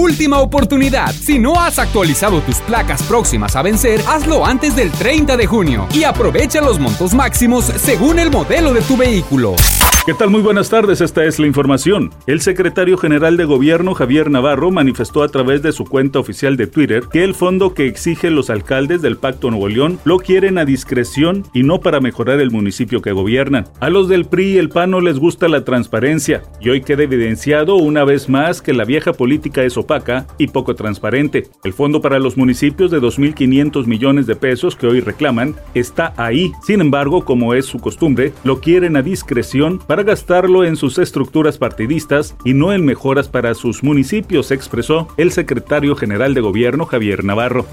Última oportunidad. Si no has actualizado tus placas próximas a vencer, hazlo antes del 30 de junio y aprovecha los montos máximos según el modelo de tu vehículo. ¿Qué tal? Muy buenas tardes, esta es la información. El secretario general de gobierno Javier Navarro manifestó a través de su cuenta oficial de Twitter que el fondo que exigen los alcaldes del Pacto Nuevo León lo quieren a discreción y no para mejorar el municipio que gobiernan. A los del PRI y el PAN no les gusta la transparencia y hoy queda evidenciado una vez más que la vieja política es y poco transparente. El fondo para los municipios de 2.500 millones de pesos que hoy reclaman está ahí. Sin embargo, como es su costumbre, lo quieren a discreción para gastarlo en sus estructuras partidistas y no en mejoras para sus municipios, expresó el secretario general de gobierno Javier Navarro.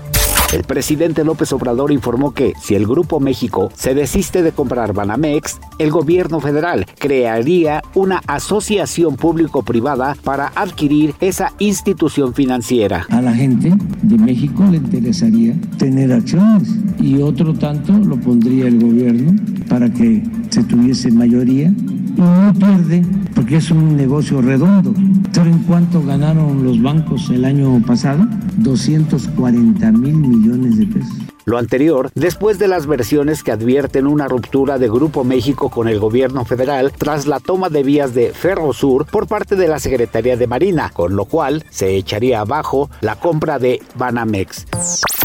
El presidente López Obrador informó que si el Grupo México se desiste de comprar Banamex, el gobierno federal crearía una asociación público-privada para adquirir esa institución financiera. A la gente de México le interesaría tener acciones y otro tanto lo pondría el gobierno para que se tuviese mayoría y no pierde porque es un negocio redondo. ¿Saben cuánto ganaron los bancos el año pasado? 240 mil millones de pesos. Lo anterior, después de las versiones que advierten una ruptura de Grupo México con el gobierno federal tras la toma de vías de Ferrosur por parte de la Secretaría de Marina, con lo cual se echaría abajo la compra de Banamex.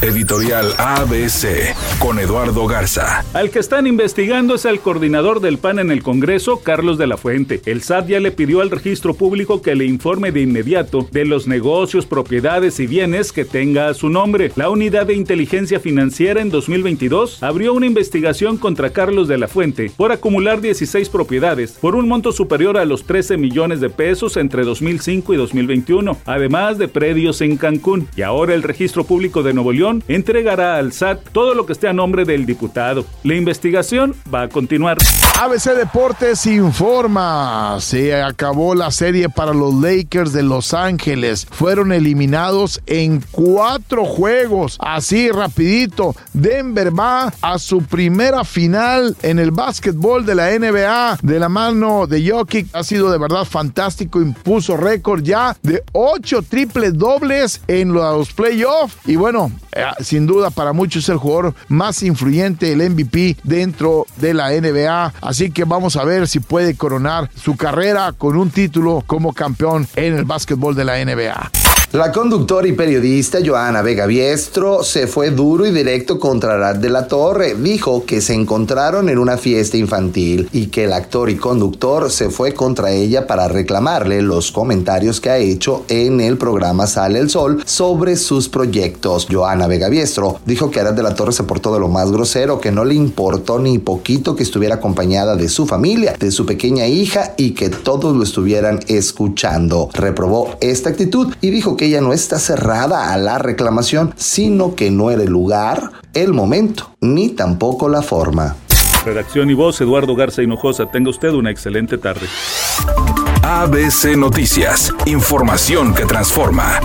Editorial ABC con Eduardo Garza. Al que están investigando es el coordinador del PAN en el Congreso, Carlos de la Fuente. El SAT ya le pidió al registro público que le informe de inmediato de los negocios, propiedades y bienes que tenga a su nombre. La Unidad de Inteligencia Financiera en 2022 abrió una investigación contra Carlos de la Fuente por acumular 16 propiedades por un monto superior a los 13 millones de pesos entre 2005 y 2021, además de predios en Cancún. Y ahora el registro público de Nuevo León entregará al SAT todo lo que esté a nombre del diputado. La investigación va a continuar. ABC Deportes informa, se acabó la serie para los Lakers de Los Ángeles. Fueron eliminados en cuatro juegos. Así rapidito, Denver va a su primera final en el básquetbol de la NBA de la mano de Jokic. Ha sido de verdad fantástico, impuso récord ya de ocho triples dobles en los playoffs. Y bueno, eh, sin duda para muchos es el jugador más influyente, el MVP dentro de la NBA. Así que vamos a ver si puede coronar su carrera con un título como campeón en el básquetbol de la NBA. La conductora y periodista Joana Vega Biestro se fue duro y directo contra Arad de la Torre. Dijo que se encontraron en una fiesta infantil y que el actor y conductor se fue contra ella para reclamarle los comentarios que ha hecho en el programa Sale el Sol sobre sus proyectos. Joana Vega Biestro dijo que Arad de la Torre se portó de lo más grosero, que no le importó ni poquito que estuviera acompañada de su familia, de su pequeña hija y que todos lo estuvieran escuchando. Reprobó esta actitud y dijo que ella no está cerrada a la reclamación, sino que no era el lugar, el momento, ni tampoco la forma. Redacción y voz, Eduardo Garza Hinojosa. Tenga usted una excelente tarde. ABC Noticias, información que transforma.